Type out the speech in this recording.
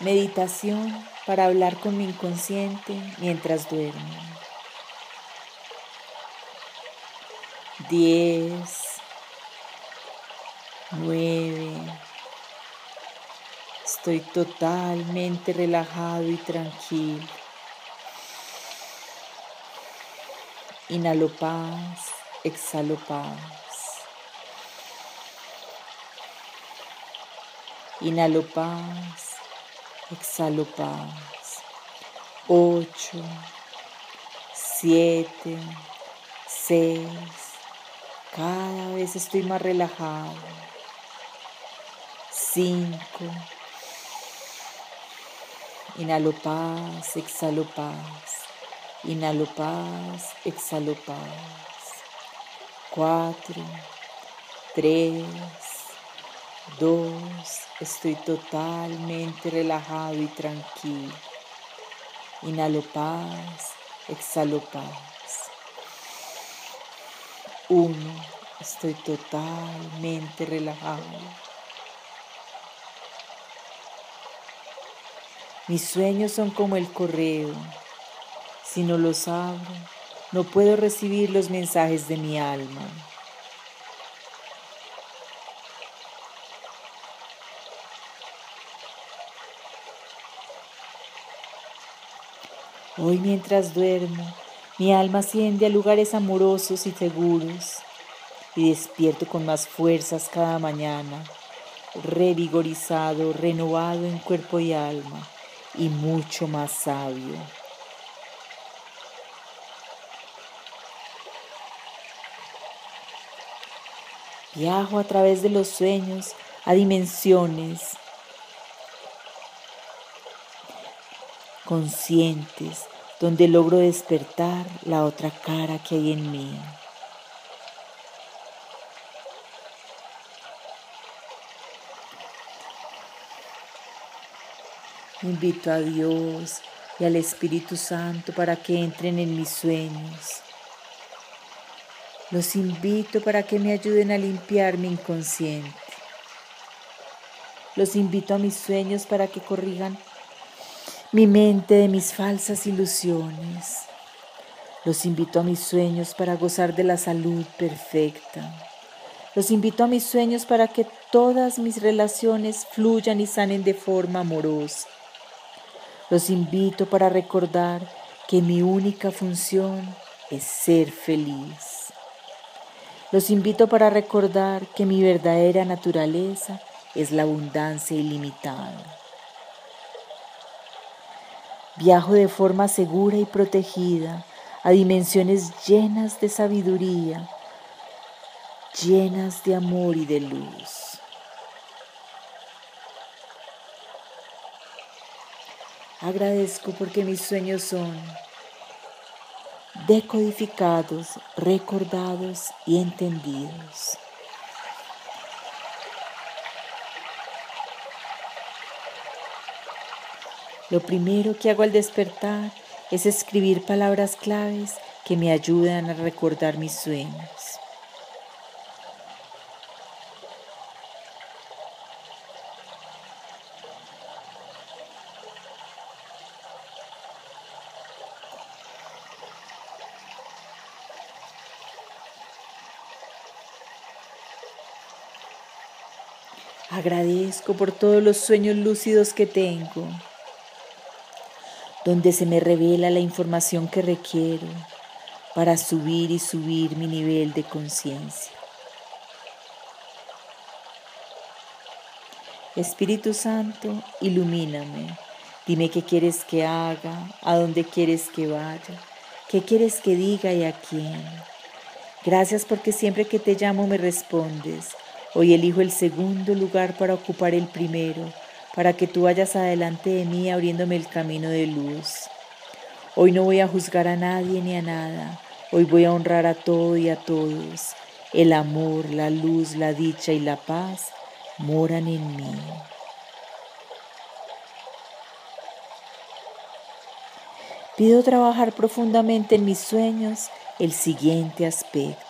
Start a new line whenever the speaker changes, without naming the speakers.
Meditación para hablar con mi inconsciente mientras duermo. 10, 9, estoy totalmente relajado y tranquilo. Inhalo paz, exhalo paz. Inhalo paz, exhalo paz. Ocho, siete, seis. Cada vez estoy más relajado. Cinco. Inhalo paz, exhalo paz. Inhalo paz, exhalo paz. Cuatro, tres, dos, estoy totalmente relajado y tranquilo. Inhalo paz, exhalo paz. Uno, estoy totalmente relajado. Mis sueños son como el correo. Si no los abro, no puedo recibir los mensajes de mi alma. Hoy mientras duermo, mi alma asciende a lugares amorosos y seguros y despierto con más fuerzas cada mañana, revigorizado, renovado en cuerpo y alma y mucho más sabio. Viajo a través de los sueños a dimensiones conscientes donde logro despertar la otra cara que hay en mí. Invito a Dios y al Espíritu Santo para que entren en mis sueños. Los invito para que me ayuden a limpiar mi inconsciente. Los invito a mis sueños para que corrijan mi mente de mis falsas ilusiones. Los invito a mis sueños para gozar de la salud perfecta. Los invito a mis sueños para que todas mis relaciones fluyan y sanen de forma amorosa. Los invito para recordar que mi única función es ser feliz. Los invito para recordar que mi verdadera naturaleza es la abundancia ilimitada. Viajo de forma segura y protegida a dimensiones llenas de sabiduría, llenas de amor y de luz. Agradezco porque mis sueños son decodificados, recordados y entendidos. Lo primero que hago al despertar es escribir palabras claves que me ayudan a recordar mis sueños. Agradezco por todos los sueños lúcidos que tengo donde se me revela la información que requiero para subir y subir mi nivel de conciencia. Espíritu Santo, ilumíname. Dime qué quieres que haga, a dónde quieres que vaya, qué quieres que diga y a quién. Gracias porque siempre que te llamo me respondes. Hoy elijo el segundo lugar para ocupar el primero para que tú vayas adelante de mí abriéndome el camino de luz. Hoy no voy a juzgar a nadie ni a nada, hoy voy a honrar a todo y a todos. El amor, la luz, la dicha y la paz moran en mí. Pido trabajar profundamente en mis sueños el siguiente aspecto.